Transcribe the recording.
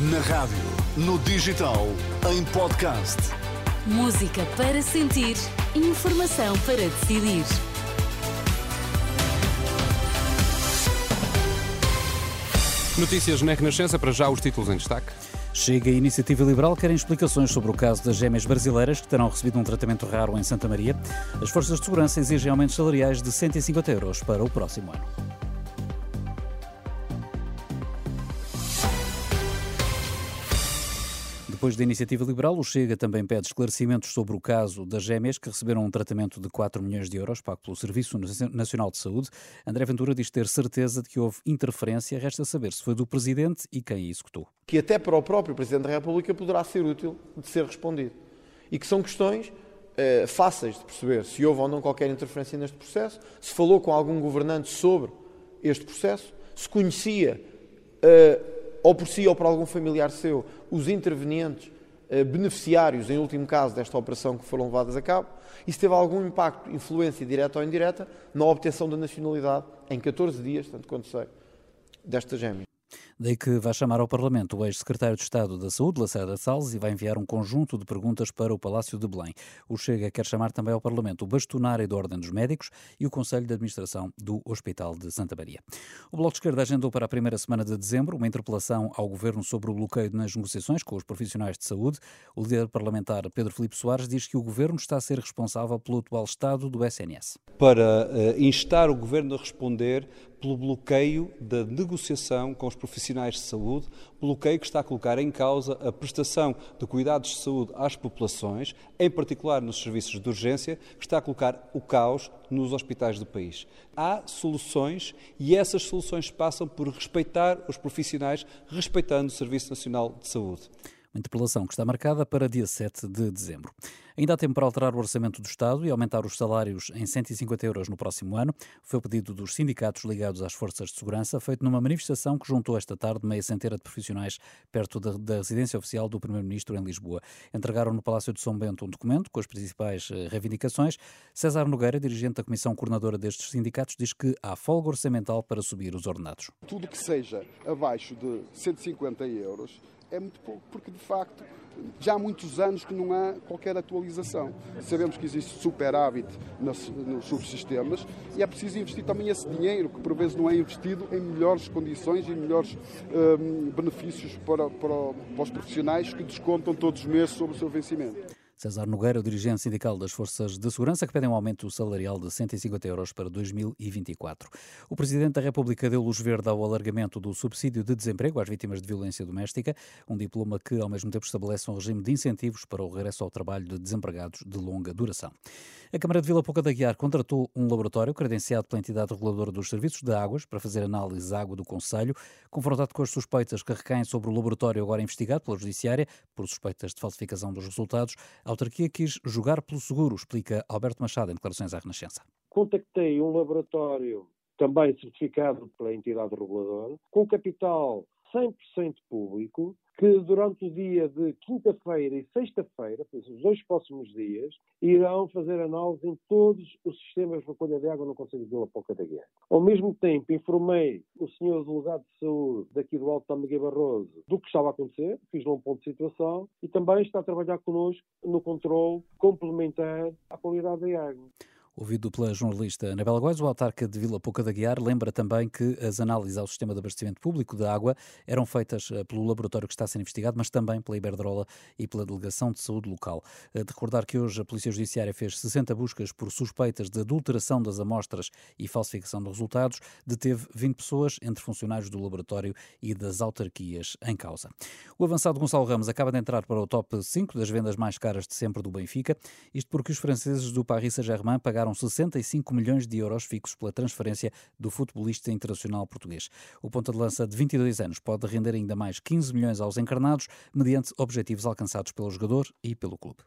Na rádio, no digital, em podcast. Música para sentir, informação para decidir. Notícias na Renascença, para já os títulos em destaque. Chega a Iniciativa Liberal querem explicações sobre o caso das gêmeas brasileiras que terão recebido um tratamento raro em Santa Maria. As forças de segurança exigem aumentos salariais de 150 euros para o próximo ano. Depois da iniciativa liberal, o Chega também pede esclarecimentos sobre o caso das gêmeas que receberam um tratamento de 4 milhões de euros pago pelo Serviço Nacional de Saúde. André Ventura diz ter certeza de que houve interferência. Resta saber se foi do Presidente e quem a executou. Que até para o próprio Presidente da República poderá ser útil de ser respondido. E que são questões eh, fáceis de perceber se houve ou não qualquer interferência neste processo, se falou com algum governante sobre este processo, se conhecia. Eh, ou por si ou por algum familiar seu, os intervenientes eh, beneficiários, em último caso, desta operação que foram levadas a cabo, se teve algum impacto, influência direta ou indireta, na obtenção da nacionalidade em 14 dias, tanto quanto sei, desta gêmea. Daí que vai chamar ao Parlamento o ex-secretário de Estado da Saúde, Lacerda Salles, e vai enviar um conjunto de perguntas para o Palácio de Belém. O Chega quer chamar também ao Parlamento o bastonário da Ordem dos Médicos e o Conselho de Administração do Hospital de Santa Maria. O Bloco de Esquerda agendou para a primeira semana de dezembro uma interpelação ao Governo sobre o bloqueio nas negociações com os profissionais de saúde. O líder parlamentar Pedro Filipe Soares diz que o Governo está a ser responsável pelo atual estado do SNS. Para uh, instar o Governo a responder pelo bloqueio da negociação com os profissionais de saúde, bloqueio que está a colocar em causa a prestação de cuidados de saúde às populações, em particular nos serviços de urgência, que está a colocar o caos nos hospitais do país. Há soluções e essas soluções passam por respeitar os profissionais, respeitando o Serviço Nacional de Saúde. Uma interpelação que está marcada para dia 7 de dezembro. Ainda há tempo para alterar o orçamento do Estado e aumentar os salários em 150 euros no próximo ano. Foi o pedido dos sindicatos ligados às forças de segurança, feito numa manifestação que juntou esta tarde meia centena de profissionais perto da, da residência oficial do Primeiro-Ministro em Lisboa. Entregaram no Palácio de São Bento um documento com as principais eh, reivindicações. César Nogueira, dirigente da comissão coordenadora destes sindicatos, diz que há folga orçamental para subir os ordenados. Tudo que seja abaixo de 150 euros é muito pouco, porque de facto já há muitos anos que não há qualquer atualização. Sabemos que existe superávit nos, nos subsistemas e é preciso investir também esse dinheiro, que por vezes não é investido em melhores condições e melhores um, benefícios para, para, para os profissionais que descontam todos os meses sobre o seu vencimento. César Nogueira, o dirigente sindical das Forças de Segurança, que pedem um aumento salarial de 150 euros para 2024. O Presidente da República deu luz verde ao alargamento do subsídio de desemprego às vítimas de violência doméstica, um diploma que, ao mesmo tempo, estabelece um regime de incentivos para o regresso ao trabalho de desempregados de longa duração. A Câmara de Vila Pouca da Guiar contratou um laboratório credenciado pela entidade reguladora dos serviços de águas para fazer análise à água do Conselho, confrontado com as suspeitas que recaem sobre o laboratório agora investigado pela Judiciária por suspeitas de falsificação dos resultados. A autarquia quis jogar pelo seguro, explica Alberto Machado em declarações à Renascença. Contactei um laboratório também certificado pela entidade reguladora, com capital 100% público, que durante o dia de quinta-feira e sexta-feira, os dois próximos dias, irão fazer análise em todos os sistemas de recolha de água no Conselho de Vila Pouca da Guerra. Ao mesmo tempo, informei o senhor delegado de saúde daqui do Alto Tameguei Barroso do que estava a acontecer, fiz-lhe um ponto de situação e também está a trabalhar connosco no controle complementar à qualidade da água. Ouvido pela jornalista Anabela Góes, o autarca de Vila Pouca da Guiar lembra também que as análises ao sistema de abastecimento público de água eram feitas eh, pelo laboratório que está ser investigado, mas também pela Iberdrola e pela Delegação de Saúde Local. Eh, de recordar que hoje a Polícia Judiciária fez 60 buscas por suspeitas de adulteração das amostras e falsificação de resultados, deteve 20 pessoas, entre funcionários do laboratório e das autarquias em causa. O avançado Gonçalo Ramos acaba de entrar para o top 5 das vendas mais caras de sempre do Benfica, isto porque os franceses do Paris Saint-Germain pagaram pagaram 65 milhões de euros fixos pela transferência do futebolista internacional português. O ponta de lança de 22 anos pode render ainda mais 15 milhões aos encarnados, mediante objetivos alcançados pelo jogador e pelo clube.